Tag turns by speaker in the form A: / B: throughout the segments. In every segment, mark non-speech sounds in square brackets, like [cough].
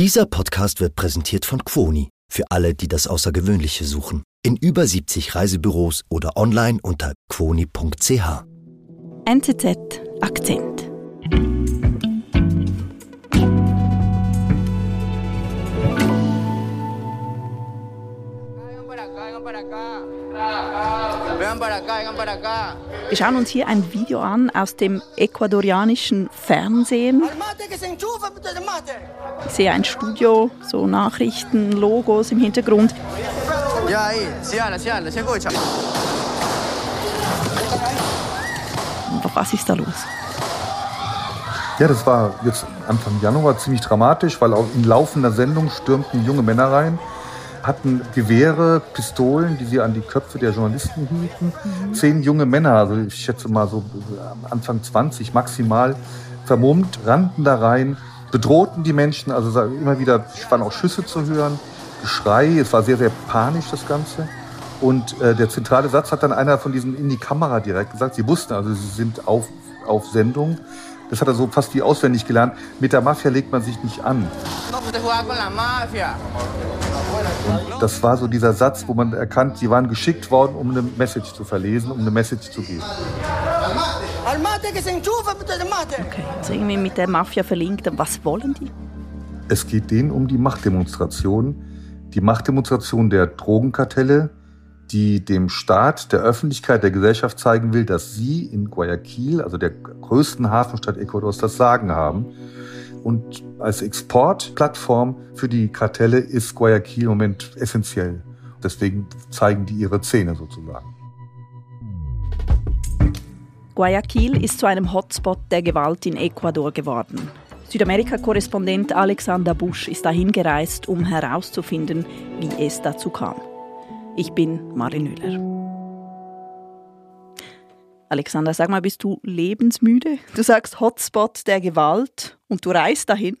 A: Dieser Podcast wird präsentiert von Quoni für alle, die das Außergewöhnliche suchen. In über 70 Reisebüros oder online unter quoni.ch.
B: NZZ Akzent. Wir schauen uns hier ein Video an aus dem ecuadorianischen Fernsehen. Ich sehe ein Studio, so Nachrichten, Logos im Hintergrund. Was ist da los?
C: Ja, das war jetzt Anfang Januar ziemlich dramatisch, weil auch in laufender Sendung stürmten junge Männer rein hatten Gewehre, Pistolen, die sie an die Köpfe der Journalisten hielten. Mhm. Zehn junge Männer, also ich schätze mal so Anfang 20 maximal, vermummt, rannten da rein, bedrohten die Menschen, also immer wieder waren auch Schüsse zu hören, Geschrei, es war sehr, sehr panisch das Ganze. Und äh, der zentrale Satz hat dann einer von diesen in die Kamera direkt gesagt, sie wussten also, sie sind auf, auf Sendung. Das hat er so fast wie auswendig gelernt. Mit der Mafia legt man sich nicht an. Und das war so dieser Satz, wo man erkannt, sie waren geschickt worden, um eine Message zu verlesen, um eine Message zu geben.
B: Okay, also irgendwie mit der Mafia verlinkt. Was wollen die?
C: Es geht denen um die Machtdemonstration. Die Machtdemonstration der Drogenkartelle, die dem Staat, der Öffentlichkeit, der Gesellschaft zeigen will, dass sie in Guayaquil, also der größten Hafenstadt Ecuadors, das Sagen haben. Und als Exportplattform für die Kartelle ist Guayaquil im Moment essentiell. Deswegen zeigen die ihre Zähne sozusagen.
B: Guayaquil ist zu einem Hotspot der Gewalt in Ecuador geworden. Südamerika-Korrespondent Alexander Busch ist dahin gereist, um herauszufinden, wie es dazu kam. Ich bin Marin Müller. Alexander, sag mal, bist du lebensmüde? Du sagst Hotspot der Gewalt und du reist dahin?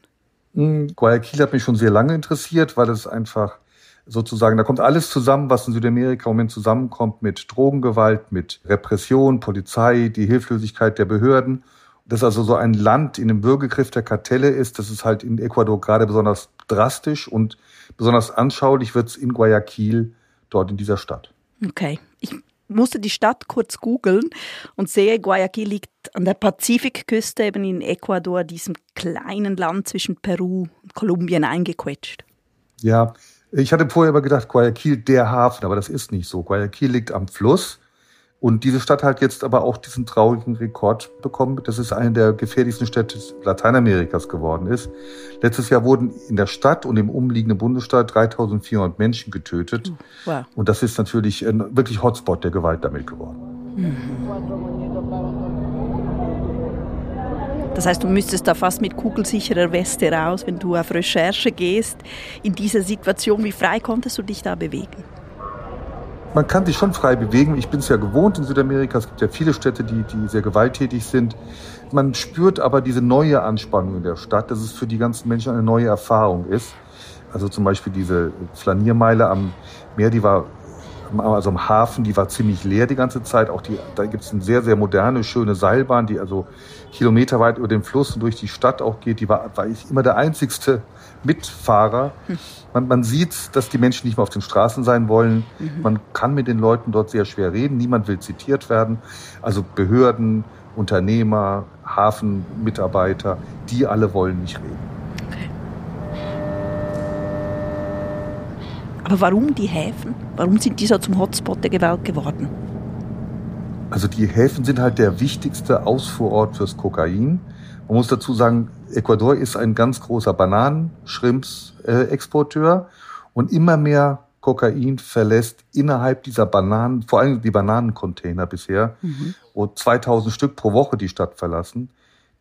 C: Hm, Guayaquil hat mich schon sehr lange interessiert, weil es einfach sozusagen, da kommt alles zusammen, was in Südamerika im Moment zusammenkommt mit Drogengewalt, mit Repression, Polizei, die Hilflosigkeit der Behörden. Dass also so ein Land in dem Bürgergriff der Kartelle ist, das ist halt in Ecuador gerade besonders drastisch und besonders anschaulich wird es in Guayaquil, dort in dieser Stadt.
B: Okay. Ich musste die Stadt kurz googeln und sehe, Guayaquil liegt an der Pazifikküste, eben in Ecuador, diesem kleinen Land zwischen Peru und Kolumbien eingequetscht.
C: Ja, ich hatte vorher aber gedacht, Guayaquil der Hafen, aber das ist nicht so. Guayaquil liegt am Fluss und diese Stadt hat jetzt aber auch diesen traurigen Rekord bekommen, dass es eine der gefährlichsten Städte Lateinamerikas geworden ist. Letztes Jahr wurden in der Stadt und im umliegenden Bundesstaat 3400 Menschen getötet. Wow. Und das ist natürlich ein wirklich Hotspot der Gewalt damit geworden. Mhm.
B: Das heißt, du müsstest da fast mit kugelsicherer Weste raus, wenn du auf Recherche gehst. In dieser Situation, wie frei konntest du dich da bewegen?
C: Man kann sich schon frei bewegen. Ich bin es ja gewohnt in Südamerika. Es gibt ja viele Städte, die, die sehr gewalttätig sind. Man spürt aber diese neue Anspannung in der Stadt, dass es für die ganzen Menschen eine neue Erfahrung ist. Also zum Beispiel diese Flaniermeile am Meer, die war also am Hafen, die war ziemlich leer die ganze Zeit. Auch die, da gibt es eine sehr, sehr moderne, schöne Seilbahn, die also kilometerweit über den Fluss und durch die Stadt auch geht. Die war, war ich immer der einzigste Mitfahrer. Man, man sieht, dass die Menschen nicht mehr auf den Straßen sein wollen. Mhm. Man kann mit den Leuten dort sehr schwer reden. Niemand will zitiert werden. Also Behörden, Unternehmer, Hafenmitarbeiter, die alle wollen nicht reden.
B: Aber warum die Häfen? Warum sind die so zum Hotspot der Gewalt geworden?
C: Also die Häfen sind halt der wichtigste Ausfuhrort fürs Kokain. Man muss dazu sagen, Ecuador ist ein ganz großer Bananen-Shrimps-Exporteur und immer mehr Kokain verlässt innerhalb dieser Bananen, vor allem die Bananencontainer bisher, mhm. wo 2000 Stück pro Woche die Stadt verlassen.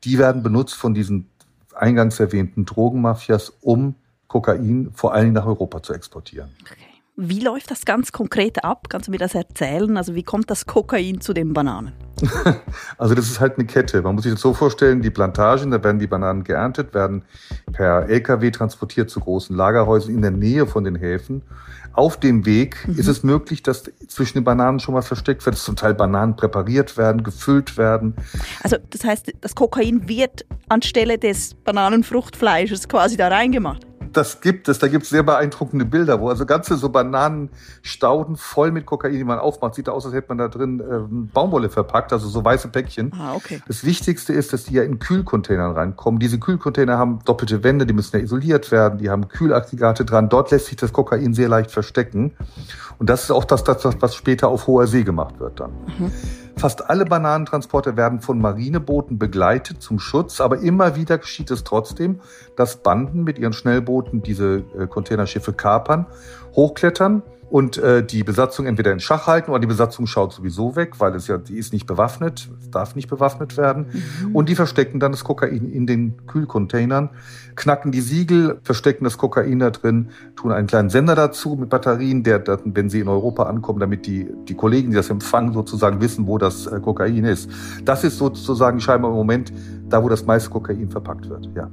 C: Die werden benutzt von diesen eingangs erwähnten Drogenmafias, um Kokain vor allem nach Europa zu exportieren. Okay.
B: Wie läuft das ganz konkret ab? Kannst du mir das erzählen? Also wie kommt das Kokain zu den Bananen? [laughs]
C: also das ist halt eine Kette. Man muss sich das so vorstellen, die Plantagen, da werden die Bananen geerntet, werden per Lkw transportiert zu großen Lagerhäusern in der Nähe von den Häfen. Auf dem Weg mhm. ist es möglich, dass zwischen den Bananen schon was versteckt wird, dass zum Teil Bananen präpariert werden, gefüllt werden.
B: Also das heißt, das Kokain wird anstelle des Bananenfruchtfleisches quasi da reingemacht?
C: Das gibt es. Da gibt es sehr beeindruckende Bilder, wo also ganze so Bananenstauden voll mit Kokain, die man aufmacht, sieht aus, als hätte man da drin äh, Baumwolle verpackt, also so weiße Päckchen.
B: Ah, okay.
C: Das Wichtigste ist, dass die ja in Kühlcontainern reinkommen. Diese Kühlcontainer haben doppelte Wände, die müssen ja isoliert werden, die haben Kühlaggregate dran. Dort lässt sich das Kokain sehr leicht verstecken. Und das ist auch das, das was später auf hoher See gemacht wird dann. Mhm. Fast alle Bananentransporte werden von Marinebooten begleitet zum Schutz, aber immer wieder geschieht es trotzdem, dass Banden mit ihren Schnellbooten diese äh, Containerschiffe kapern, hochklettern und äh, die Besatzung entweder in Schach halten oder die Besatzung schaut sowieso weg, weil es ja, die ist nicht bewaffnet, darf nicht bewaffnet werden. Mhm. Und die verstecken dann das Kokain in den Kühlcontainern, knacken die Siegel, verstecken das Kokain da drin, tun einen kleinen Sender dazu mit Batterien, der dann, wenn sie in Europa ankommen, damit die, die Kollegen, die das empfangen, sozusagen wissen, wo das äh, Kokain ist. Das ist sozusagen scheinbar im Moment da, wo das meiste Kokain verpackt wird, ja.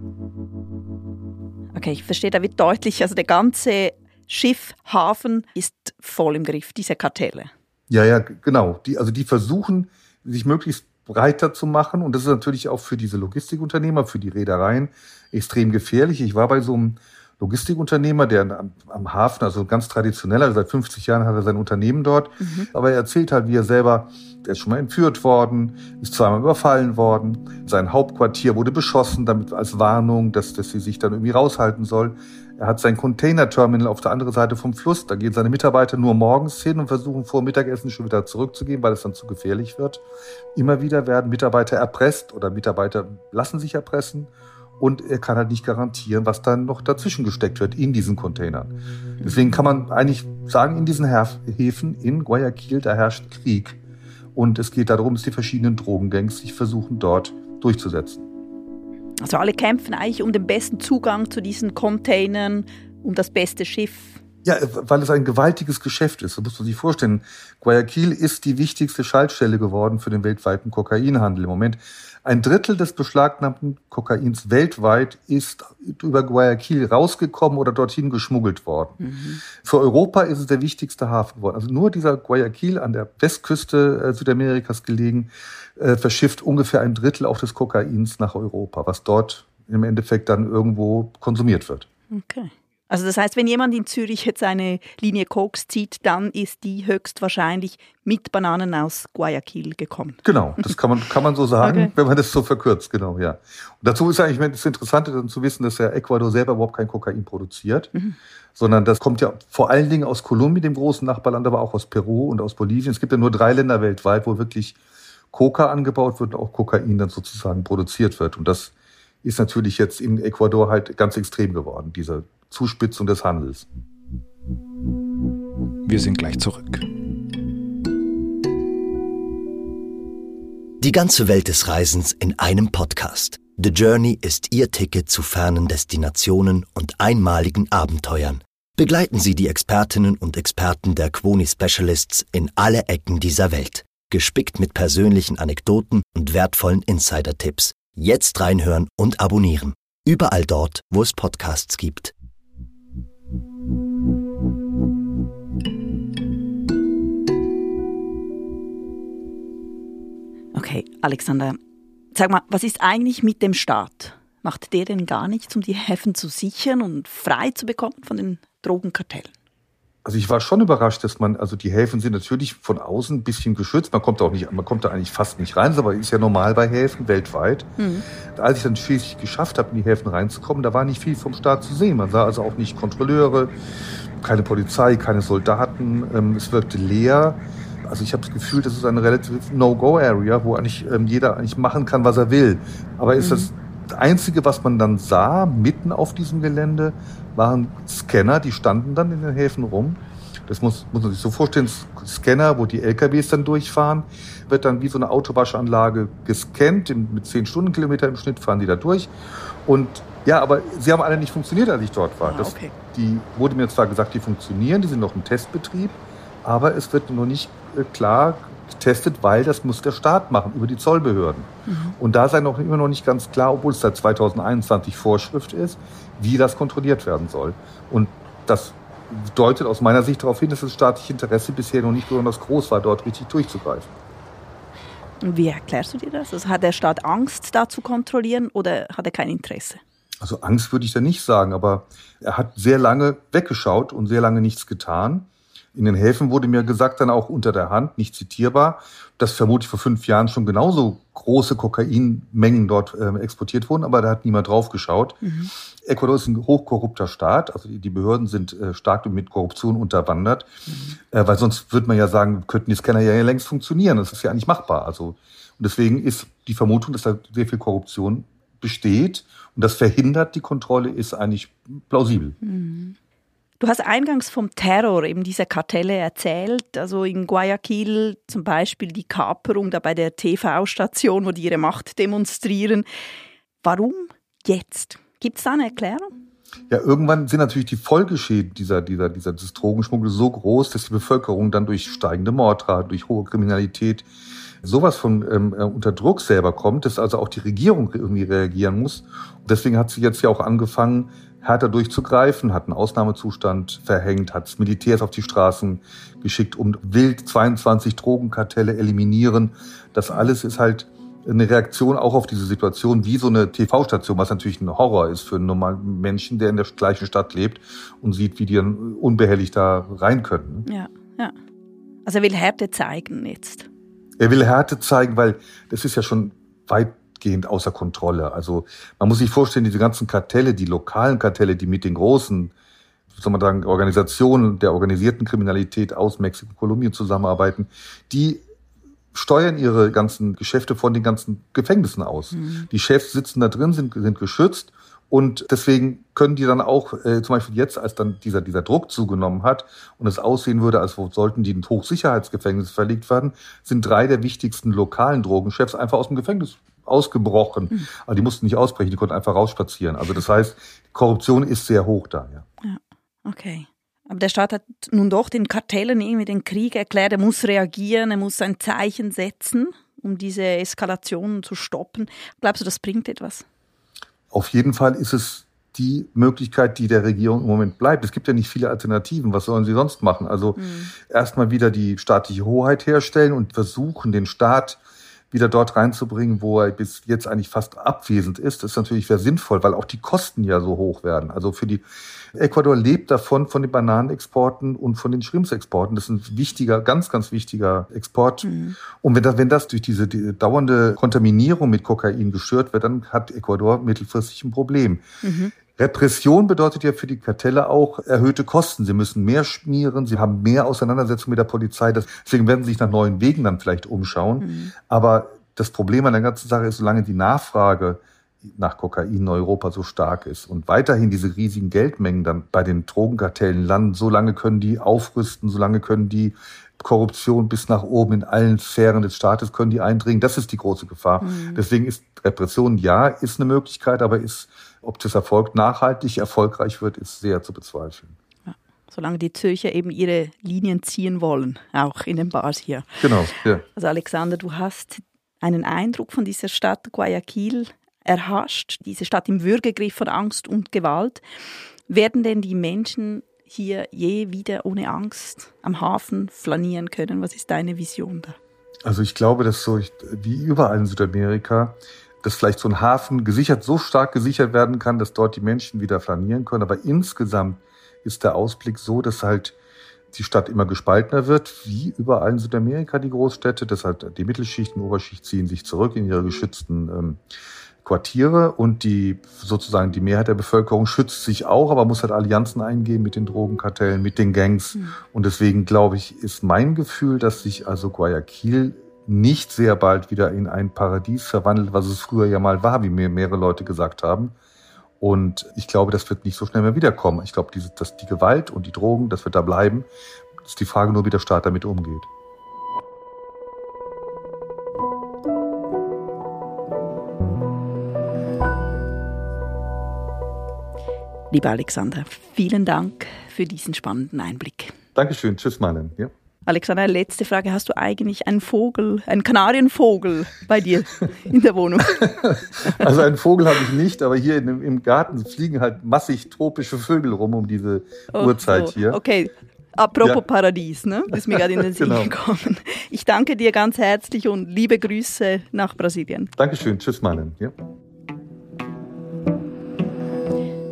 B: Okay, ich verstehe, da wird deutlich, also der ganze Schiff, Hafen ist voll im Griff, diese Kartelle.
C: Ja, ja, genau. Die, also die versuchen, sich möglichst breiter zu machen. Und das ist natürlich auch für diese Logistikunternehmer, für die Reedereien extrem gefährlich. Ich war bei so einem Logistikunternehmer, der am, am Hafen, also ganz traditioneller, seit 50 Jahren hat er sein Unternehmen dort. Mhm. Aber er erzählt halt, wie er selber, der ist schon mal entführt worden, ist zweimal überfallen worden. Sein Hauptquartier wurde beschossen, damit als Warnung, dass, dass sie sich dann irgendwie raushalten soll. Er hat sein Container-Terminal auf der anderen Seite vom Fluss. Da gehen seine Mitarbeiter nur morgens hin und versuchen vor Mittagessen schon wieder zurückzugehen, weil es dann zu gefährlich wird. Immer wieder werden Mitarbeiter erpresst oder Mitarbeiter lassen sich erpressen. Und er kann halt nicht garantieren, was dann noch dazwischen gesteckt wird in diesen Containern. Deswegen kann man eigentlich sagen, in diesen Häfen in Guayaquil, da herrscht Krieg. Und es geht darum, dass die verschiedenen Drogengangs sich versuchen, dort durchzusetzen.
B: Also alle kämpfen eigentlich um den besten Zugang zu diesen Containern, um das beste Schiff.
C: Ja, weil es ein gewaltiges Geschäft ist. Das muss man sich vorstellen. Guayaquil ist die wichtigste Schaltstelle geworden für den weltweiten Kokainhandel. Im Moment ein Drittel des beschlagnahmten Kokains weltweit ist über Guayaquil rausgekommen oder dorthin geschmuggelt worden. Mhm. Für Europa ist es der wichtigste Hafen geworden. Also nur dieser Guayaquil an der Westküste äh, Südamerikas gelegen, äh, verschifft ungefähr ein Drittel auch des Kokains nach Europa, was dort im Endeffekt dann irgendwo konsumiert wird.
B: Okay. Also das heißt, wenn jemand in Zürich jetzt eine Linie Koks zieht, dann ist die höchstwahrscheinlich mit Bananen aus Guayaquil gekommen.
C: Genau, das kann man, kann man so sagen, okay. wenn man das so verkürzt, genau, ja. Und dazu ist eigentlich das Interessante dann zu wissen, dass ja Ecuador selber überhaupt kein Kokain produziert, mhm. sondern das kommt ja vor allen Dingen aus Kolumbien, dem großen Nachbarland, aber auch aus Peru und aus Bolivien. Es gibt ja nur drei Länder weltweit, wo wirklich Coca angebaut wird und auch Kokain dann sozusagen produziert wird. Und das ist natürlich jetzt in Ecuador halt ganz extrem geworden, diese Zuspitzung des Handels.
D: Wir sind gleich zurück.
A: Die ganze Welt des Reisens in einem Podcast. The Journey ist Ihr Ticket zu fernen Destinationen und einmaligen Abenteuern. Begleiten Sie die Expertinnen und Experten der Quoni Specialists in alle Ecken dieser Welt gespickt mit persönlichen Anekdoten und wertvollen Insider-Tipps. Jetzt reinhören und abonnieren. Überall dort, wo es Podcasts gibt.
B: Okay, Alexander, sag mal, was ist eigentlich mit dem Staat? Macht der denn gar nichts, um die Häfen zu sichern und frei zu bekommen von den Drogenkartellen?
C: Also ich war schon überrascht, dass man, also die Häfen sind natürlich von außen ein bisschen geschützt. Man kommt auch nicht, man kommt da eigentlich fast nicht rein, aber ist ja normal bei Häfen weltweit. Mhm. Als ich dann schließlich geschafft habe, in die Häfen reinzukommen, da war nicht viel vom Staat zu sehen. Man sah also auch nicht Kontrolleure, keine Polizei, keine Soldaten. Ähm, es wirkte leer. Also ich habe das Gefühl, das ist eine relativ No-Go-Area, wo eigentlich ähm, jeder eigentlich machen kann, was er will. Aber ist mhm. das Einzige, was man dann sah, mitten auf diesem Gelände, waren Scanner, die standen dann in den Häfen rum. Das muss, muss man sich so vorstellen, Scanner, wo die LKWs dann durchfahren, wird dann wie so eine Autowaschanlage gescannt, mit 10 Stundenkilometer im Schnitt fahren die da durch. Und ja, aber sie haben alle nicht funktioniert, als ich dort war. Ah, okay. das, die wurde mir zwar gesagt, die funktionieren, die sind noch im Testbetrieb, aber es wird noch nicht äh, klar getestet, weil das muss der Staat machen über die Zollbehörden. Mhm. Und da sei noch immer noch nicht ganz klar, obwohl es seit 2021 Vorschrift ist, wie das kontrolliert werden soll. Und das deutet aus meiner Sicht darauf hin, dass das staatliche Interesse bisher noch nicht besonders groß war, dort richtig durchzugreifen.
B: Wie erklärst du dir das? Also hat der Staat Angst, da zu kontrollieren oder hat er kein Interesse?
C: Also Angst würde ich da nicht sagen, aber er hat sehr lange weggeschaut und sehr lange nichts getan. In den Häfen wurde mir gesagt, dann auch unter der Hand, nicht zitierbar, dass vermutlich vor fünf Jahren schon genauso große Kokainmengen dort äh, exportiert wurden, aber da hat niemand drauf geschaut. Mhm. Ecuador ist ein hochkorrupter Staat, also die Behörden sind äh, stark mit Korruption unterwandert, mhm. äh, weil sonst würde man ja sagen, könnten die Scanner ja längst funktionieren. Das ist ja eigentlich machbar. Also und deswegen ist die Vermutung, dass da sehr viel Korruption besteht und das verhindert die Kontrolle, ist eigentlich plausibel.
B: Mhm. Du hast eingangs vom Terror eben dieser Kartelle erzählt, also in Guayaquil zum Beispiel die Kaperung da bei der TV-Station, wo die ihre Macht demonstrieren. Warum jetzt? Gibt es da eine Erklärung?
C: Ja, irgendwann sind natürlich die Folgeschäden dieser, dieser, dieser, des Drogenschmuggels so groß, dass die Bevölkerung dann durch steigende Mordrate, durch hohe Kriminalität sowas von ähm, äh, unter Druck selber kommt, dass also auch die Regierung irgendwie reagieren muss. Und deswegen hat sie jetzt ja auch angefangen, härter durchzugreifen, hat einen Ausnahmezustand verhängt, hat Militärs auf die Straßen geschickt, um wild 22 Drogenkartelle eliminieren. Das alles ist halt eine Reaktion auch auf diese Situation wie so eine TV-Station, was natürlich ein Horror ist für einen normalen Menschen, der in der gleichen Stadt lebt und sieht, wie die dann unbehelligt da rein können.
B: Ja, ja. Also er will Härte zeigen jetzt.
C: Er will Härte zeigen, weil das ist ja schon weitgehend außer Kontrolle. Also man muss sich vorstellen, diese ganzen Kartelle, die lokalen Kartelle, die mit den großen, soll man sagen, Organisationen der organisierten Kriminalität aus Mexiko, Kolumbien zusammenarbeiten, die steuern ihre ganzen Geschäfte von den ganzen Gefängnissen aus. Mhm. Die Chefs sitzen da drin, sind, sind geschützt und deswegen können die dann auch, äh, zum Beispiel jetzt, als dann dieser, dieser Druck zugenommen hat und es aussehen würde, als sollten die in Hochsicherheitsgefängnis verlegt werden, sind drei der wichtigsten lokalen Drogenchefs einfach aus dem Gefängnis ausgebrochen. Mhm. Aber die mussten nicht ausbrechen, die konnten einfach rausspazieren. Also das heißt, Korruption ist sehr hoch da, ja.
B: Ja, okay. Aber der Staat hat nun doch den Kartellen irgendwie den Krieg erklärt, er muss reagieren, er muss ein Zeichen setzen, um diese Eskalation zu stoppen. Glaubst du, das bringt etwas?
C: Auf jeden Fall ist es die Möglichkeit, die der Regierung im Moment bleibt. Es gibt ja nicht viele Alternativen. Was sollen sie sonst machen? Also mhm. erstmal wieder die staatliche Hoheit herstellen und versuchen, den Staat wieder dort reinzubringen, wo er bis jetzt eigentlich fast abwesend ist. Das ist natürlich sehr sinnvoll, weil auch die Kosten ja so hoch werden. Also für die Ecuador lebt davon, von den Bananenexporten und von den Schrimpsexporten. Das ist ein wichtiger, ganz, ganz wichtiger Export. Mhm. Und wenn das, wenn das durch diese die dauernde Kontaminierung mit Kokain gestört wird, dann hat Ecuador mittelfristig ein Problem. Mhm. Repression bedeutet ja für die Kartelle auch erhöhte Kosten. Sie müssen mehr schmieren, sie haben mehr Auseinandersetzung mit der Polizei. Deswegen werden sie sich nach neuen Wegen dann vielleicht umschauen. Mhm. Aber das Problem an der ganzen Sache ist, solange die Nachfrage nach Kokain in Europa so stark ist und weiterhin diese riesigen Geldmengen dann bei den Drogenkartellen landen, solange können die aufrüsten, solange können die Korruption bis nach oben in allen Sphären des Staates können die eindringen. Das ist die große Gefahr. Mhm. Deswegen ist Repression ja, ist eine Möglichkeit, aber ist, ob das Erfolg nachhaltig erfolgreich wird, ist sehr zu bezweifeln.
B: Ja, solange die Zürcher eben ihre Linien ziehen wollen, auch in den Bars hier.
C: Genau. Ja.
B: Also Alexander, du hast einen Eindruck von dieser Stadt Guayaquil erhascht, diese Stadt im Würgegriff von Angst und Gewalt. Werden denn die Menschen hier je wieder ohne Angst am Hafen flanieren können? Was ist deine Vision da?
C: Also ich glaube, dass so wie überall in Südamerika, dass vielleicht so ein Hafen gesichert, so stark gesichert werden kann, dass dort die Menschen wieder flanieren können. Aber insgesamt ist der Ausblick so, dass halt die Stadt immer gespaltener wird, wie überall in Südamerika die Großstädte. dass halt die Mittelschicht und Oberschicht ziehen sich zurück in ihre geschützten ähm, Quartiere und die sozusagen die Mehrheit der Bevölkerung schützt sich auch, aber muss halt Allianzen eingehen mit den Drogenkartellen, mit den Gangs. Mhm. Und deswegen glaube ich, ist mein Gefühl, dass sich also Guayaquil nicht sehr bald wieder in ein Paradies verwandelt, was es früher ja mal war, wie mir mehrere Leute gesagt haben. Und ich glaube, das wird nicht so schnell mehr wiederkommen. Ich glaube, diese, dass die Gewalt und die Drogen, das wird da bleiben. Das ist die Frage nur, wie der Staat damit umgeht.
B: Lieber Alexander, vielen Dank für diesen spannenden Einblick.
C: Dankeschön. Tschüss, Marlen. Ja.
B: Alexander, letzte Frage. Hast du eigentlich einen Vogel, einen Kanarienvogel bei dir in der Wohnung? [laughs]
C: Also einen Vogel habe ich nicht, aber hier in, im Garten fliegen halt massig tropische Vögel rum um diese oh, Uhrzeit hier.
B: Okay, Apropos ja. Paradies, ne? Ist mir gerade in den [laughs] Sinn genau. gekommen. Ich danke dir ganz herzlich und liebe Grüße nach Brasilien.
C: Dankeschön. Tschüss, Marlen. Ja.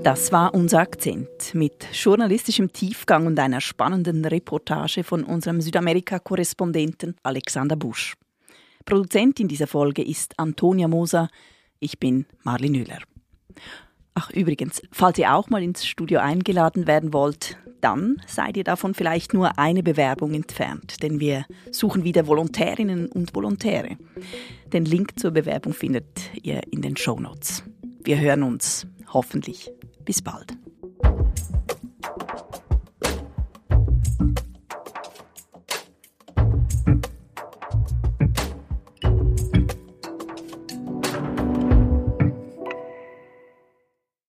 B: Das war unser Akzent mit journalistischem Tiefgang und einer spannenden Reportage von unserem Südamerika-Korrespondenten Alexander Busch. Produzentin dieser Folge ist Antonia Moser. Ich bin Marlin Müller. Ach übrigens, falls ihr auch mal ins Studio eingeladen werden wollt, dann seid ihr davon vielleicht nur eine Bewerbung entfernt, denn wir suchen wieder Volontärinnen und Volontäre. Den Link zur Bewerbung findet ihr in den Show Notes. Wir hören uns hoffentlich bis bald.